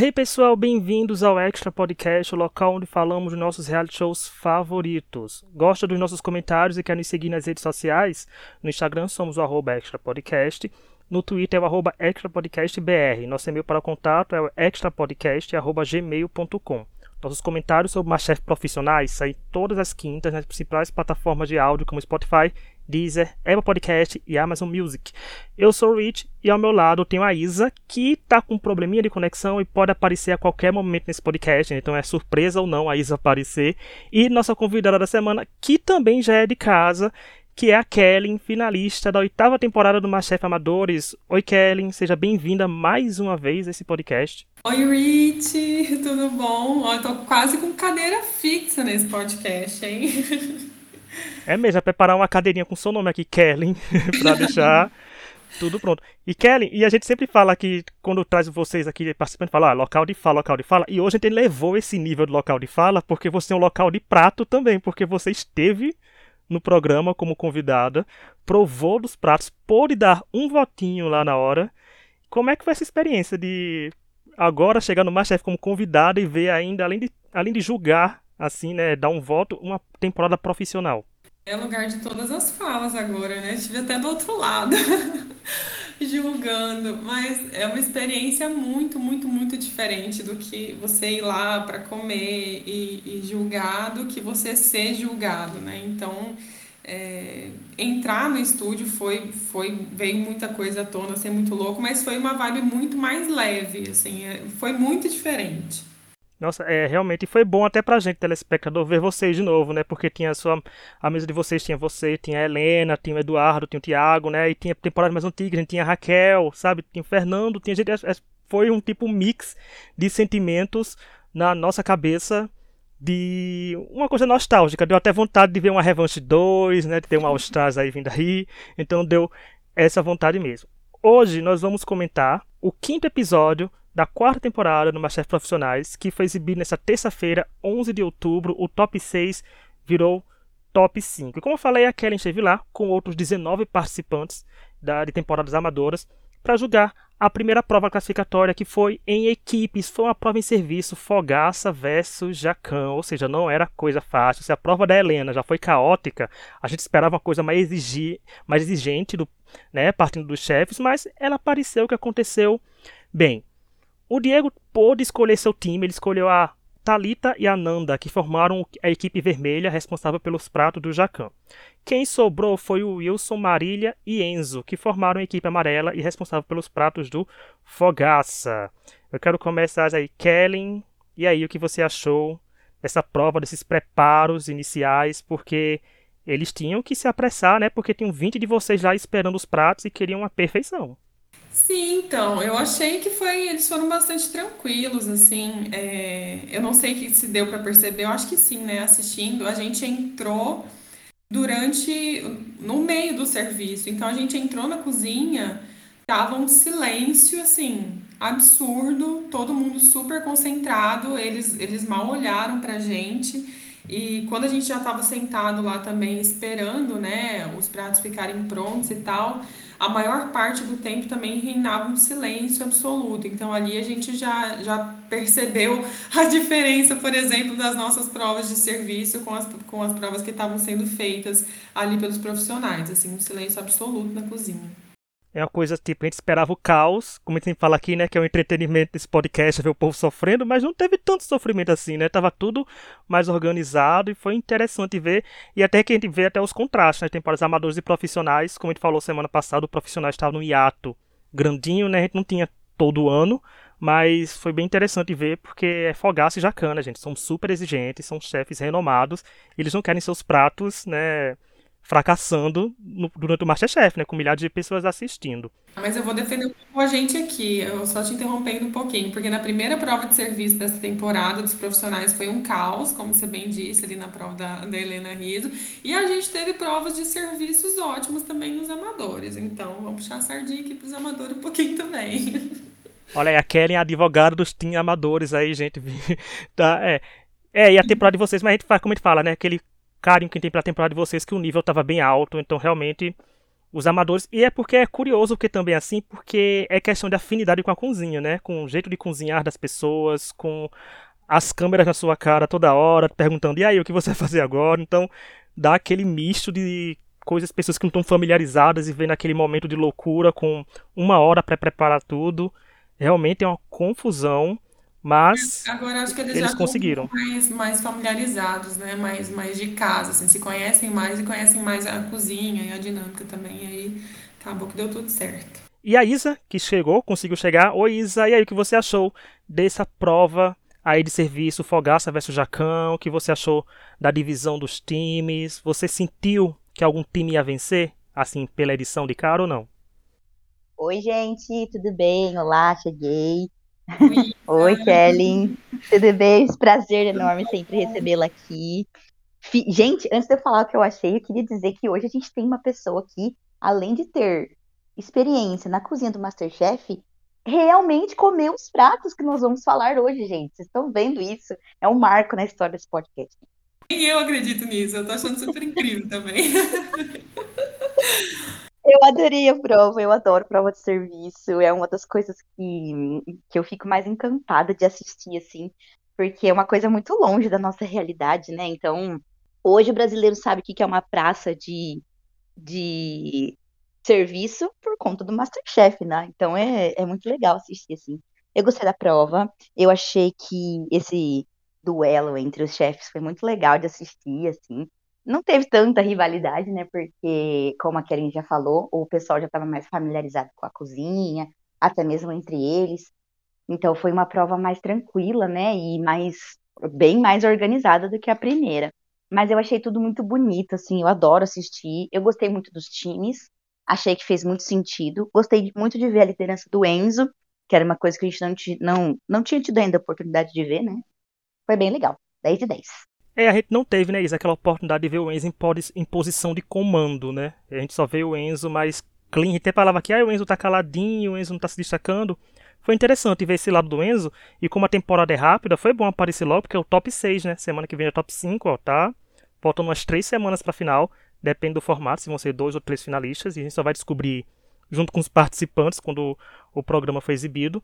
Hey pessoal, bem-vindos ao Extra Podcast, o local onde falamos dos nossos reality shows favoritos. Gosta dos nossos comentários e quer nos seguir nas redes sociais? No Instagram somos o arroba Extra Podcast, no Twitter é o extrapodcastbr. Nosso e-mail para contato é o extrapodcast.gmail.com. Nossos comentários sobre Masterchef profissionais saem todas as quintas nas principais plataformas de áudio como Spotify, Deezer, Apple Podcast e Amazon Music. Eu sou o Rich e ao meu lado tenho a Isa, que está com um probleminha de conexão e pode aparecer a qualquer momento nesse podcast, então é surpresa ou não a Isa aparecer. E nossa convidada da semana, que também já é de casa, que é a Kellen, finalista da oitava temporada do Masterchef Amadores. Oi, Kellen, seja bem-vinda mais uma vez a esse podcast. Oi, Rich, tudo bom? Eu tô quase com cadeira fixa nesse podcast, hein? É mesmo, é preparar uma cadeirinha com seu nome aqui, Kellen, pra deixar tudo pronto. E Kellen, e a gente sempre fala que quando traz vocês aqui participando, fala ah, local de fala, local de fala, e hoje a gente levou esse nível de local de fala porque você é um local de prato também, porque você esteve no programa como convidada, provou dos pratos, pôde dar um votinho lá na hora. Como é que foi essa experiência de agora chegar no Masterchef como convidada e ver ainda, além de, além de julgar, assim, né, dar um voto, uma temporada profissional? É lugar de todas as falas agora, né? Estive até do outro lado. julgando, mas é uma experiência muito, muito, muito diferente do que você ir lá para comer e, e, julgar do que você ser julgado, né? Então, é, entrar no estúdio foi, foi veio muita coisa à tona, ser muito louco, mas foi uma vibe muito mais leve, assim, é, foi muito diferente. Nossa, é, realmente foi bom até pra gente, telespectador, ver vocês de novo, né? Porque tinha a sua. A mesa de vocês tinha você, tinha a Helena, tinha o Eduardo, tinha o Thiago, né? E tinha temporadas mais antigas, a gente tinha a Raquel, sabe? Tinha o Fernando, tinha gente. É, é, foi um tipo mix de sentimentos na nossa cabeça de uma coisa nostálgica. Deu até vontade de ver uma Revanche 2, né? De ter um All Stars aí vindo aí. Então deu essa vontade mesmo. Hoje nós vamos comentar o quinto episódio da quarta temporada do Masterchef Profissionais, que foi exibido nessa terça-feira, 11 de outubro. O top 6 virou top 5. E como eu falei, a Kellen esteve lá com outros 19 participantes da, de temporadas amadoras para julgar a primeira prova classificatória que foi em equipes, foi uma prova em serviço, Fogaça versus Jacão, ou seja, não era coisa fácil. Se a prova da Helena já foi caótica, a gente esperava uma coisa mais, exigir, mais exigente, do, né, partindo dos chefes, mas ela apareceu que aconteceu bem. O Diego pôde escolher seu time, ele escolheu a Talita e a Nanda, que formaram a equipe vermelha responsável pelos pratos do Jacan. Quem sobrou foi o Wilson, Marília e Enzo, que formaram a equipe amarela e responsável pelos pratos do Fogaça. Eu quero começar aí, Kellen, e aí o que você achou dessa prova, desses preparos iniciais, porque eles tinham que se apressar, né? Porque tinham 20 de vocês lá esperando os pratos e queriam a perfeição. Sim, então, eu achei que foi, eles foram bastante tranquilos, assim, é, eu não sei se deu para perceber, eu acho que sim, né, assistindo, a gente entrou durante, no meio do serviço, então a gente entrou na cozinha, tava um silêncio, assim, absurdo, todo mundo super concentrado, eles, eles mal olharam pra gente, e quando a gente já estava sentado lá também esperando, né, os pratos ficarem prontos e tal, a maior parte do tempo também reinava um silêncio absoluto. Então ali a gente já, já percebeu a diferença, por exemplo, das nossas provas de serviço com as, com as provas que estavam sendo feitas ali pelos profissionais. Assim, um silêncio absoluto na cozinha. É uma coisa tipo, a gente esperava o caos, como a gente fala aqui, né? Que é o entretenimento desse podcast, ver o povo sofrendo, mas não teve tanto sofrimento assim, né? Tava tudo mais organizado e foi interessante ver. E até que a gente vê até os contrastes, né? Tem para os amadores e profissionais, como a gente falou semana passada, o profissional estava no hiato grandinho, né? A gente não tinha todo ano, mas foi bem interessante ver porque é Fogaça e Jacana, gente. São super exigentes, são chefes renomados, eles não querem seus pratos, né? Fracassando no, durante o Masterchef, né? Com milhares de pessoas assistindo. Mas eu vou defender um pouco a gente aqui, eu só te interrompendo um pouquinho, porque na primeira prova de serviço dessa temporada dos profissionais foi um caos, como você bem disse ali na prova da, da Helena Riso, e a gente teve provas de serviços ótimos também nos amadores. Então, vamos puxar a sardinha aqui pros amadores um pouquinho também. Olha aí, a Kellen é advogada dos team amadores aí, gente. tá, é. É, e a temporada de vocês, mas a gente faz, como a gente fala, né? Aquele carinho que tem pela temporada de vocês que o nível estava bem alto, então realmente os amadores. E é porque é curioso, porque também é assim, porque é questão de afinidade com a cozinha, né? Com o jeito de cozinhar das pessoas, com as câmeras na sua cara toda hora, perguntando, e aí, o que você vai fazer agora? Então, dá aquele misto de coisas, pessoas que não estão familiarizadas e vendo aquele momento de loucura com uma hora para preparar tudo. Realmente é uma confusão, mas Agora acho que eles, eles já conseguiram. estão mais, mais familiarizados, né? Mais, mais de casa, assim, se conhecem mais e conhecem mais a cozinha e a dinâmica também. E aí acabou que deu tudo certo. E a Isa, que chegou, conseguiu chegar. Oi, Isa, e aí, o que você achou dessa prova aí de serviço Fogaça versus Jacão? O que você achou da divisão dos times? Você sentiu que algum time ia vencer, assim, pela edição de cara ou não? Oi, gente, tudo bem? Olá, cheguei. Oi, Oi, Kelly. Tudo bem? Prazer enorme sempre recebê-la aqui. Gente, antes de eu falar o que eu achei, eu queria dizer que hoje a gente tem uma pessoa aqui, além de ter experiência na cozinha do MasterChef, realmente comeu os pratos que nós vamos falar hoje, gente. Vocês estão vendo isso? É um marco na história desse podcast. nem eu acredito nisso, eu tô achando super incrível também. Eu adorei a prova, eu adoro prova de serviço. É uma das coisas que, que eu fico mais encantada de assistir, assim, porque é uma coisa muito longe da nossa realidade, né? Então, hoje o brasileiro sabe o que é uma praça de, de serviço por conta do MasterChef, né? Então é, é muito legal assistir, assim. Eu gostei da prova, eu achei que esse duelo entre os chefes foi muito legal de assistir, assim. Não teve tanta rivalidade, né? Porque, como a Karen já falou, o pessoal já estava mais familiarizado com a cozinha, até mesmo entre eles. Então foi uma prova mais tranquila, né? E mais bem mais organizada do que a primeira. Mas eu achei tudo muito bonito, assim, eu adoro assistir. Eu gostei muito dos times, achei que fez muito sentido. Gostei muito de ver a liderança do Enzo, que era uma coisa que a gente não, não, não tinha tido ainda a oportunidade de ver, né? Foi bem legal. 10 de 10. É, a gente não teve, né, Isa, aquela oportunidade de ver o Enzo em, pos- em posição de comando, né? A gente só vê o Enzo mais clean. Até falava que ah, o Enzo tá caladinho, o Enzo não tá se destacando. Foi interessante ver esse lado do Enzo. E como a temporada é rápida, foi bom aparecer logo, porque é o top 6, né? Semana que vem é o top 5, ó, tá? Faltando umas três semanas pra final. Depende do formato, se vão ser dois ou três finalistas. E a gente só vai descobrir junto com os participantes quando o programa foi exibido.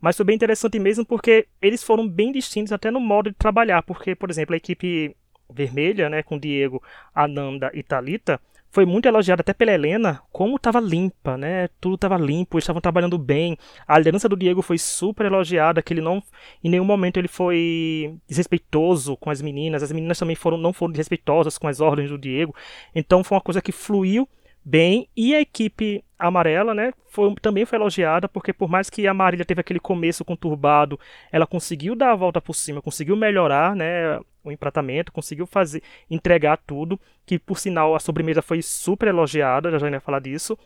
Mas foi bem interessante mesmo porque eles foram bem distintos até no modo de trabalhar. Porque, por exemplo, a equipe vermelha, né, com Diego, Ananda e Talita, foi muito elogiada até pela Helena, como estava limpa, né? Tudo estava limpo, estavam trabalhando bem. A liderança do Diego foi super elogiada, que ele não, em nenhum momento ele foi desrespeitoso com as meninas. As meninas também foram não foram desrespeitosas com as ordens do Diego. Então foi uma coisa que fluiu bem. E a equipe amarela, né, foi, também foi elogiada, porque por mais que a Marília teve aquele começo conturbado, ela conseguiu dar a volta por cima, conseguiu melhorar, né, o empratamento, conseguiu fazer, entregar tudo, que por sinal a sobremesa foi super elogiada, já já ia falar disso,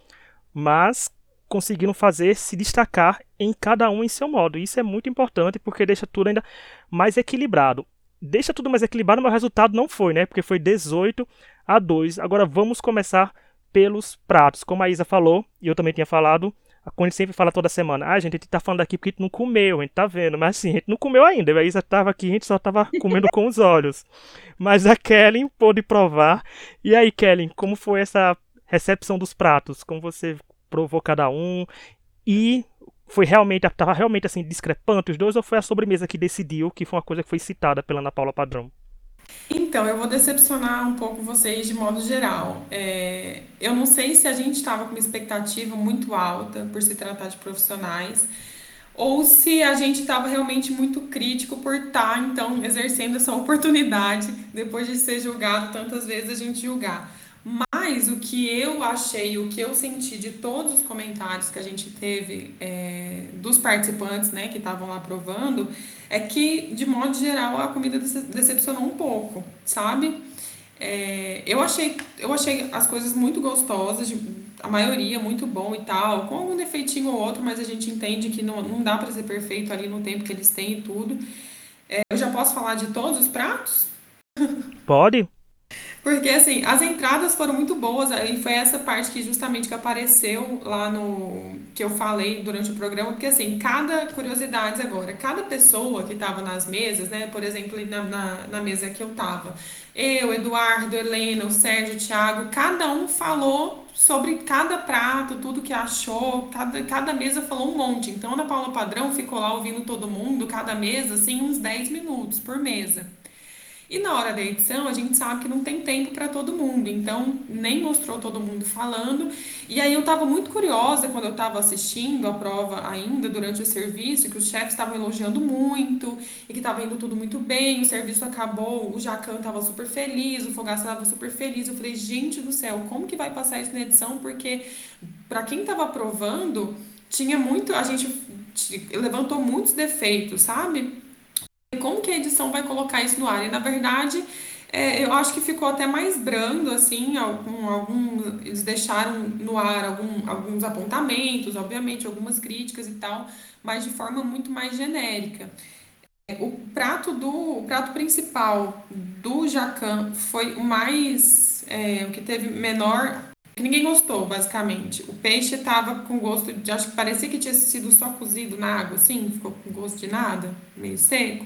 mas conseguiram fazer se destacar em cada um em seu modo. Isso é muito importante porque deixa tudo ainda mais equilibrado. Deixa tudo mais equilibrado, mas o resultado não foi, né? Porque foi 18 a 2. Agora vamos começar pelos pratos. Como a Isa falou, e eu também tinha falado, a Connie sempre fala toda semana, ah, gente, a gente tá falando aqui porque a gente não comeu, a gente tá vendo, mas assim, a gente não comeu ainda, a Isa tava aqui, a gente só tava comendo com os olhos. Mas a Kellen pôde provar. E aí, Kellen, como foi essa recepção dos pratos? Como você provou cada um? E foi realmente, tava realmente assim, discrepante os dois, ou foi a sobremesa que decidiu, que foi uma coisa que foi citada pela Ana Paula Padrão? Então, eu vou decepcionar um pouco vocês de modo geral. É, eu não sei se a gente estava com uma expectativa muito alta por se tratar de profissionais, ou se a gente estava realmente muito crítico por estar, então, exercendo essa oportunidade, depois de ser julgado tantas vezes, a gente julgar. Mas o que eu achei, o que eu senti de todos os comentários que a gente teve é, dos participantes, né, que estavam lá provando, é que, de modo geral, a comida dece- decepcionou um pouco, sabe? É, eu achei, eu achei as coisas muito gostosas, a maioria muito bom e tal, com algum defeitinho ou outro, mas a gente entende que não, não dá para ser perfeito ali no tempo que eles têm e tudo. É, eu já posso falar de todos os pratos? Pode? Porque assim, as entradas foram muito boas, e foi essa parte que justamente que apareceu lá no que eu falei durante o programa, porque assim, cada curiosidade agora, cada pessoa que estava nas mesas, né? Por exemplo, na, na, na mesa que eu tava, eu, Eduardo, Helena, o Sérgio, o Thiago, cada um falou sobre cada prato, tudo que achou, cada, cada mesa falou um monte. Então, a Ana Paula Padrão ficou lá ouvindo todo mundo, cada mesa, assim, uns 10 minutos por mesa. E na hora da edição, a gente sabe que não tem tempo para todo mundo, então nem mostrou todo mundo falando. E aí eu estava muito curiosa quando eu estava assistindo a prova ainda durante o serviço, que os chefes estavam elogiando muito e que estava indo tudo muito bem. O serviço acabou, o Jacan estava super feliz, o Fogaça estava super feliz. Eu falei, gente do céu, como que vai passar isso na edição? Porque para quem estava aprovando, tinha muito, a gente levantou muitos defeitos, sabe? Como que a edição vai colocar isso no ar? E na verdade, é, eu acho que ficou até mais brando, assim, algum, algum, eles deixaram no ar algum, alguns apontamentos, obviamente, algumas críticas e tal, mas de forma muito mais genérica. O prato do o prato principal do Jacan foi o mais é, o que teve menor que ninguém gostou, basicamente. O peixe estava com gosto de. Acho que parecia que tinha sido só cozido na água, assim, ficou com gosto de nada, meio seco.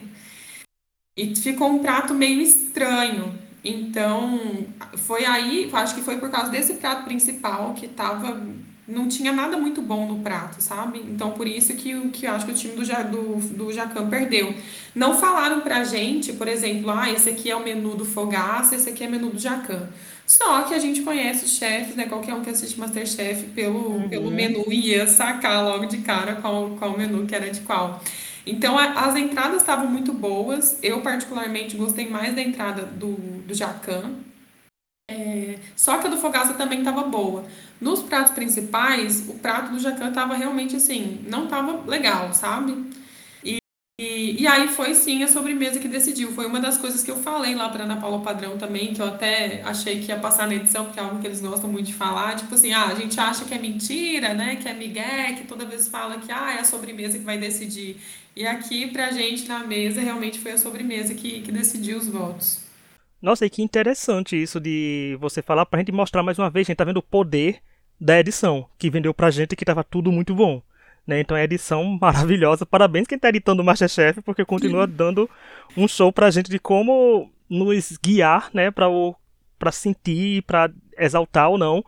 E ficou um prato meio estranho. Então, foi aí, acho que foi por causa desse prato principal que tava. Não tinha nada muito bom no prato, sabe? Então, por isso que, que eu acho que o time do, do, do Jacan perdeu. Não falaram pra gente, por exemplo, ah, esse aqui é o menu do Fogaça, esse aqui é o menu do Jacan. Só que a gente conhece os chefes, né? Qualquer um que assiste Masterchef pelo, uhum. pelo menu ia sacar logo de cara qual, qual menu que era de qual. Então, a, as entradas estavam muito boas. Eu, particularmente, gostei mais da entrada do, do Jacan. É, só que a do Fogaça também estava boa. Nos pratos principais, o prato do Jacan estava realmente assim, não estava legal, sabe? E, e aí foi sim a sobremesa que decidiu. Foi uma das coisas que eu falei lá para Ana Paula Padrão também, que eu até achei que ia passar na edição, porque é algo que eles gostam muito de falar. Tipo assim, ah, a gente acha que é mentira, né? Que é migué, que toda vez fala que ah, é a sobremesa que vai decidir. E aqui, pra gente na mesa, realmente foi a sobremesa que, que decidiu os votos. Nossa, e que interessante isso de você falar pra gente mostrar mais uma vez, a gente tá vendo o poder da edição, que vendeu pra gente que tava tudo muito bom. Né? Então é edição maravilhosa. Parabéns quem está editando o Masterchef, porque continua dando um show pra gente de como nos guiar, né, para o para sentir, para exaltar ou não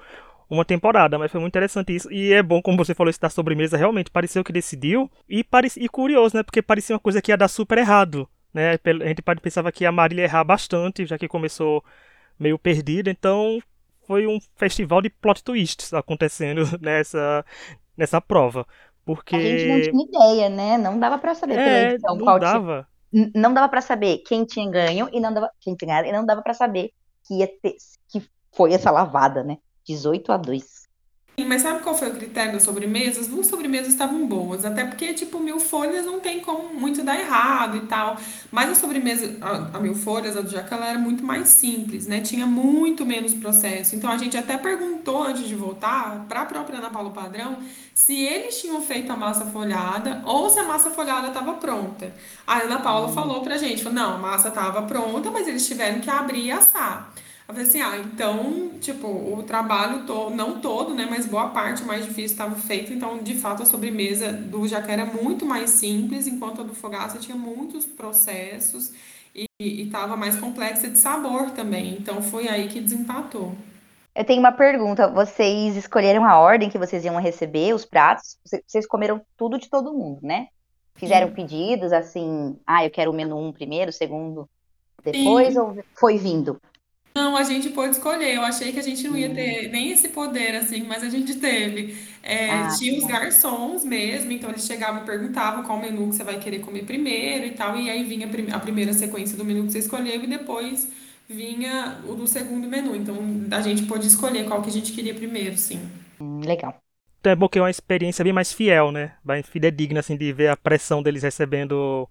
uma temporada, mas foi muito interessante isso. E é bom, como você falou, isso da sobremesa, realmente pareceu que decidiu. E, pareci, e curioso, né? Porque parecia uma coisa que ia dar super errado. Né? A gente pensava que a Marília ia errar bastante, já que começou meio perdida. Então foi um festival de plot twists acontecendo nessa, nessa prova. Porque... A gente não tinha ideia, né? Não dava para saber é, pela edição não qual dava. Tinha... Não dava para saber quem tinha ganho e não dava quem tinha ganho, e não dava para saber que ia ter que foi essa lavada, né? 18 a 2. Mas sabe qual foi o critério das sobremesas? As duas sobremesas estavam boas, até porque, tipo, mil folhas não tem como muito dar errado e tal. Mas a sobremesa, a, a mil folhas, a do Jaca, ela era muito mais simples, né? Tinha muito menos processo. Então a gente até perguntou antes de voltar para a própria Ana Paula Padrão se eles tinham feito a massa folhada ou se a massa folhada estava pronta. A Ana Paula hum. falou pra gente, falou, não, a massa estava pronta, mas eles tiveram que abrir e assar. Eu falei assim, ah, então, tipo, o trabalho, to não todo, né, mas boa parte, mais difícil estava feito, então, de fato, a sobremesa do jacaré era muito mais simples, enquanto a do fogaça tinha muitos processos e estava mais complexa de sabor também, então foi aí que desempatou. Eu tenho uma pergunta, vocês escolheram a ordem que vocês iam receber, os pratos, vocês comeram tudo de todo mundo, né? Fizeram Sim. pedidos, assim, ah, eu quero o menu um primeiro, segundo depois, Sim. ou foi vindo? Não, a gente pôde escolher. Eu achei que a gente não ia ter nem esse poder, assim, mas a gente teve. É, Ah, tinha os garçons mesmo, então eles chegavam e perguntavam qual menu que você vai querer comer primeiro e tal, e aí vinha a primeira sequência do menu que você escolheu e depois vinha o do segundo menu. Então a gente pôde escolher qual que a gente queria primeiro, sim. Hum, legal. Então é bom que é uma experiência bem mais fiel, né? Mais fidedigna, assim, de ver a pressão deles recebendo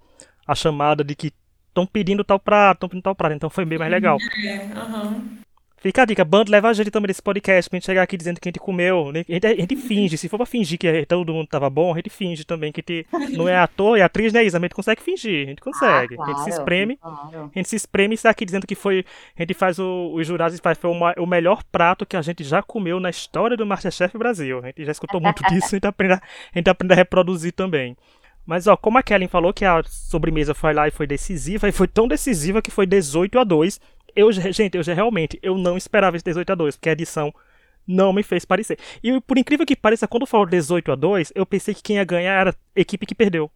a chamada de que estão pedindo tal prato, estão pedindo tal prato, então foi bem mais legal. É, uhum. Fica a dica, Bando leva a gente também nesse podcast pra gente chegar aqui dizendo que a gente comeu. né? A gente, a gente finge, se for pra fingir que todo mundo tava bom, a gente finge também que a gente não é ator e atriz, né, Isa? A gente consegue fingir, a gente consegue. Ah, a gente se claro, espreme, claro. a gente se espreme e está aqui dizendo que foi. A gente faz o, os jurados e faz foi o, ma- o melhor prato que a gente já comeu na história do Masterchef Brasil. A gente já escutou muito disso, a gente aprende a, a gente aprende a reproduzir também. Mas, ó, como a Kellen falou que a sobremesa foi lá e foi decisiva, e foi tão decisiva que foi 18 a 2. Eu, gente, eu já realmente eu não esperava esse 18 a 2, porque a edição não me fez parecer. E por incrível que pareça, quando falou 18 a 2, eu pensei que quem ia ganhar era a equipe que perdeu.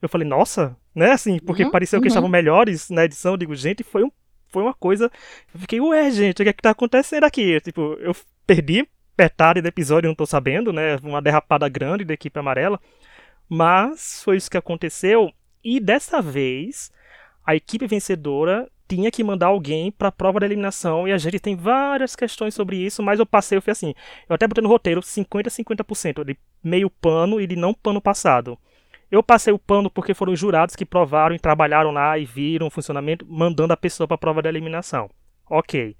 Eu falei, nossa, né? Assim, porque Uhum, pareceu que uhum. estavam melhores na edição. Eu digo, gente, foi, um, foi uma coisa. Eu fiquei, ué, gente, o que é que tá acontecendo aqui? Tipo, eu perdi metade do episódio, não tô sabendo, né? Uma derrapada grande da equipe amarela. Mas foi isso que aconteceu. E dessa vez, a equipe vencedora tinha que mandar alguém para a prova da eliminação e a gente tem várias questões sobre isso, mas eu passei, eu fui assim, eu até botei no roteiro 50 50% de meio pano e de não pano passado. Eu passei o pano porque foram os jurados que provaram e trabalharam lá e viram o funcionamento, mandando a pessoa para a prova da eliminação. OK.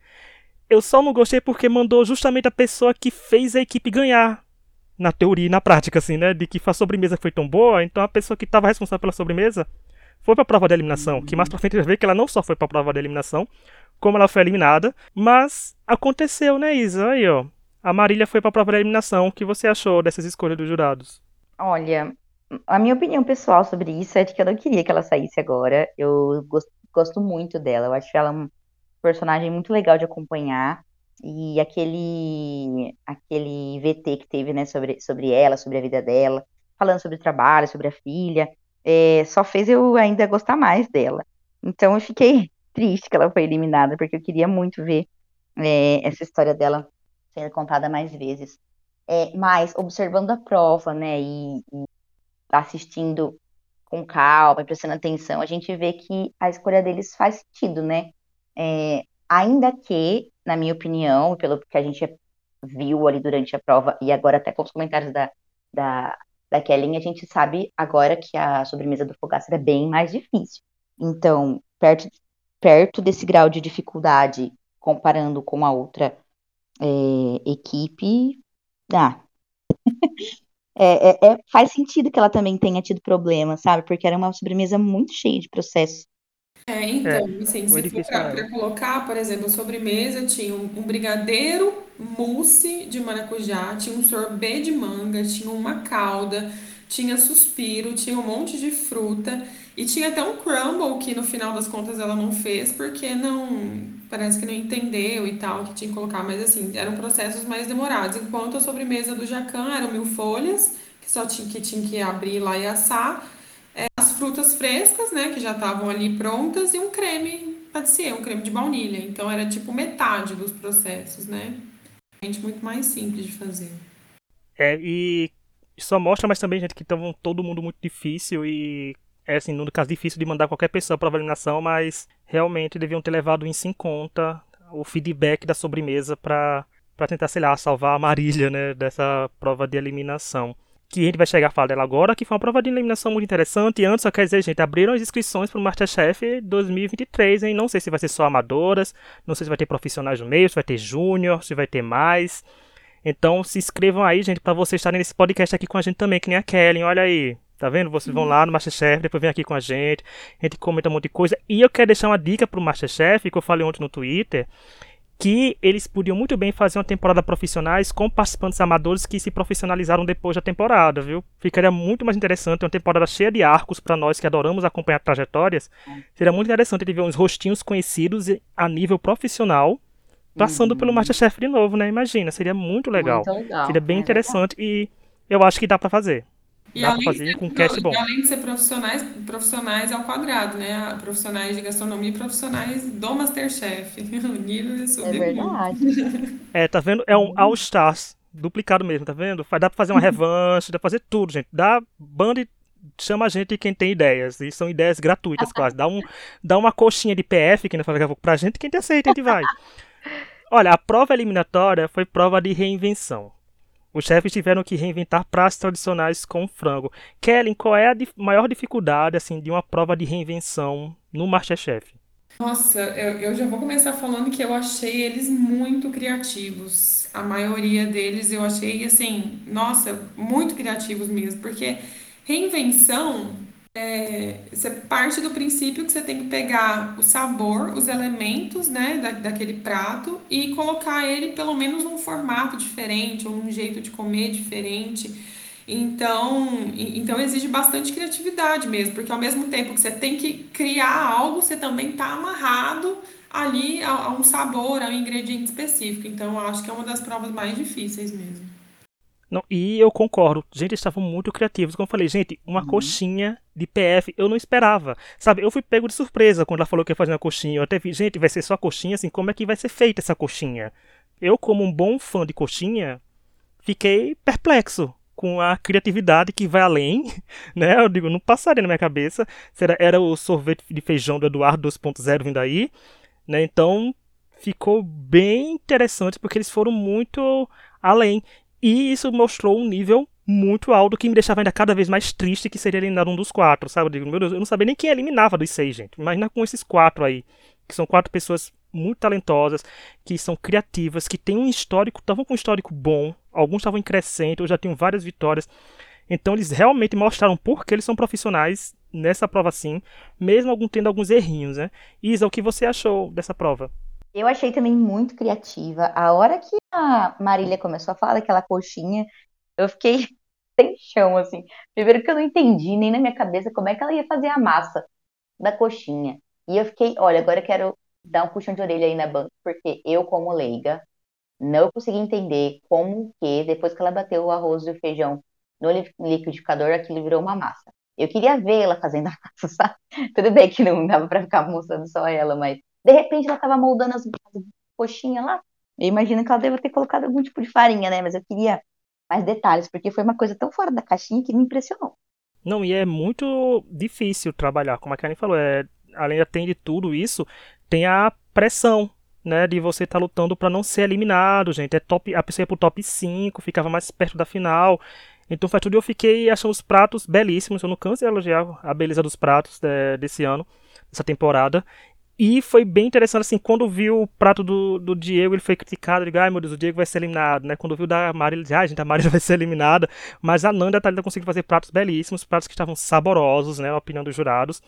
Eu só não gostei porque mandou justamente a pessoa que fez a equipe ganhar. Na teoria e na prática, assim, né? De que a sobremesa foi tão boa, então a pessoa que estava responsável pela sobremesa foi pra prova de eliminação. Que mais pra frente a vai ver que ela não só foi pra prova de eliminação, como ela foi eliminada. Mas aconteceu, né, Isa? Aí, ó. A Marília foi pra prova de eliminação. O que você achou dessas escolhas dos jurados? Olha, a minha opinião pessoal sobre isso é de que eu não queria que ela saísse agora. Eu gos- gosto muito dela. Eu acho ela um personagem muito legal de acompanhar. E aquele aquele VT que teve, né, sobre, sobre ela, sobre a vida dela, falando sobre o trabalho, sobre a filha, é, só fez eu ainda gostar mais dela. Então eu fiquei triste que ela foi eliminada, porque eu queria muito ver é, essa história dela sendo contada mais vezes. É, mas observando a prova, né, e, e assistindo com calma, prestando atenção, a gente vê que a escolha deles faz sentido, né? É, ainda que, na minha opinião, pelo que a gente viu ali durante a prova, e agora até com os comentários da, da, da Kellen, a gente sabe agora que a sobremesa do Fogaça é bem mais difícil. Então, perto, perto desse grau de dificuldade, comparando com a outra é, equipe, ah, é, é- faz sentido que ela também tenha tido problema, sabe? Porque era uma sobremesa muito cheia de processos. É, então, assim, foi se for para colocar, por exemplo, a sobremesa tinha um, um brigadeiro mousse de maracujá, tinha um sorbet de manga, tinha uma calda, tinha suspiro, tinha um monte de fruta e tinha até um crumble que no final das contas ela não fez porque não, parece que não entendeu e tal que tinha que colocar, mas assim, eram processos mais demorados. Enquanto a sobremesa do Jacan eram mil folhas, que só tinha que, tinha que abrir lá e assar as frutas frescas, né, que já estavam ali prontas, e um creme patissier, um creme de baunilha. Então era tipo metade dos processos, né? Gente, muito mais simples de fazer. É, e só mostra, mas também, gente, que estavam todo mundo muito difícil e é assim, no caso difícil de mandar qualquer pessoa para eliminação, mas realmente deviam ter levado isso em conta, o feedback da sobremesa para tentar, sei lá, salvar a Marília, né, dessa prova de eliminação. Que a gente vai chegar a falar dela agora, que foi uma prova de eliminação muito interessante. E antes, só quer dizer, gente, abriram as inscrições para o Masterchef 2023, hein? Não sei se vai ser só amadoras, não sei se vai ter profissionais no meio, se vai ter júnior, se vai ter mais. Então se inscrevam aí, gente, pra vocês estarem nesse podcast aqui com a gente também, que nem a Kellen, olha aí. Tá vendo? Vocês vão lá no Masterchef, depois vem aqui com a gente, a gente comenta um monte de coisa. E eu quero deixar uma dica pro Masterchef, que eu falei ontem no Twitter, que eles podiam muito bem fazer uma temporada profissionais com participantes amadores que se profissionalizaram depois da temporada, viu? Ficaria muito mais interessante, uma temporada cheia de arcos pra nós que adoramos acompanhar trajetórias. Seria muito interessante de ver uns rostinhos conhecidos a nível profissional passando pelo Masterchef de novo, né? Imagina, seria muito legal. Muito legal. Seria bem É interessante e eu acho que dá pra fazer. E Dá fazer de ser, com um cast bom. além de ser profissionais, profissionais ao quadrado, né? Profissionais de gastronomia e profissionais do Masterchef. O nível é É verdade. É, tá vendo? É um All Stars duplicado mesmo, tá vendo? Dá pra fazer uma revanche, dá pra fazer tudo, gente. Dá banda e chama a gente quem tem ideias. E são ideias gratuitas quase. Dá, um, dá uma coxinha de PF, que não fala pra gente, quem te aceita, a gente vai. Olha, a prova eliminatória foi prova de reinvenção. Os chefes tiveram que reinventar pratos tradicionais com frango. Kellen, qual é a maior dificuldade assim de uma prova de reinvenção no Masterchef? Nossa, eu, eu já vou começar falando que eu achei eles muito criativos. A maioria deles eu achei assim, nossa, muito criativos mesmo, porque reinvenção é, você parte do princípio que você tem que pegar o sabor, os elementos, né, da, daquele prato e colocar ele pelo menos num formato diferente ou num jeito de comer diferente. Então, então exige bastante criatividade mesmo, porque ao mesmo tempo que você tem que criar algo, você também está amarrado ali a, a, um sabor, a um ingrediente específico. Então, acho que é uma das provas mais difíceis mesmo. Não, e eu concordo. Gente, eles estavam muito criativos. Como eu falei, gente, uma uhum. coxinha de PF eu não esperava. Sabe, eu fui pego de surpresa quando ela falou que ia fazer uma coxinha. Eu até vi, gente, vai ser só coxinha, assim, como é que vai ser feita essa coxinha? Eu, como um bom fã de coxinha, fiquei perplexo com a criatividade que vai além, né? Eu digo, não passaria na minha cabeça. Era, era o sorvete de feijão do Eduardo 2.0 vindo aí, né? Então ficou bem interessante porque eles foram muito além. E isso mostrou um nível muito alto que me deixava ainda cada vez mais triste que seria eliminar um dos quatro, sabe? Eu digo, meu Deus, eu não sabia nem quem eliminava dos seis, gente. Imagina com esses quatro aí, que são quatro pessoas muito talentosas, que são criativas, que têm um histórico, estavam com um histórico bom, alguns estavam em crescente, ou já tinham várias vitórias. Então eles realmente mostraram por que eles são profissionais nessa prova sim, mesmo algum tendo alguns errinhos, né? Isa, o que você achou dessa prova? Eu achei também muito criativa. A hora que a Marília começou a falar daquela coxinha, eu fiquei sem chão, assim. Primeiro que eu não entendi nem na minha cabeça como é que ela ia fazer a massa da coxinha. E eu fiquei, olha, agora eu quero dar um puxão de orelha aí na banca, porque eu, como leiga, não consegui entender como que, depois que ela bateu o arroz e o feijão no liquidificador, aquilo virou uma massa. Eu queria ver ela fazendo a massa, sabe? Tudo bem que não dava pra ficar mostrando só ela, mas de repente ela tava moldando as, as coxinhas lá. Eu imagino que ela deva ter colocado algum tipo de farinha, né? Mas eu queria mais detalhes, porque foi uma coisa tão fora da caixinha que me impressionou. Não, e é muito difícil trabalhar, como a Karen falou, é, além de tudo isso, tem a pressão, né, de você estar tá lutando para não ser eliminado, gente. É top, a pessoa ia pro top 5, ficava mais perto da final. Então faz tudo eu fiquei achando os pratos belíssimos. Eu não canso de elogiar a beleza dos pratos é, desse ano, dessa temporada. E foi bem interessante, assim, quando viu o prato do, do Diego, ele foi criticado, ele ai meu Deus, o Diego vai ser eliminado, né? Quando viu da Marília, ele disse, ah, gente, a Marília vai ser eliminada. Mas a Nanda e a Thalita conseguiram fazer pratos belíssimos, pratos que estavam saborosos, né? Na opinião dos jurados.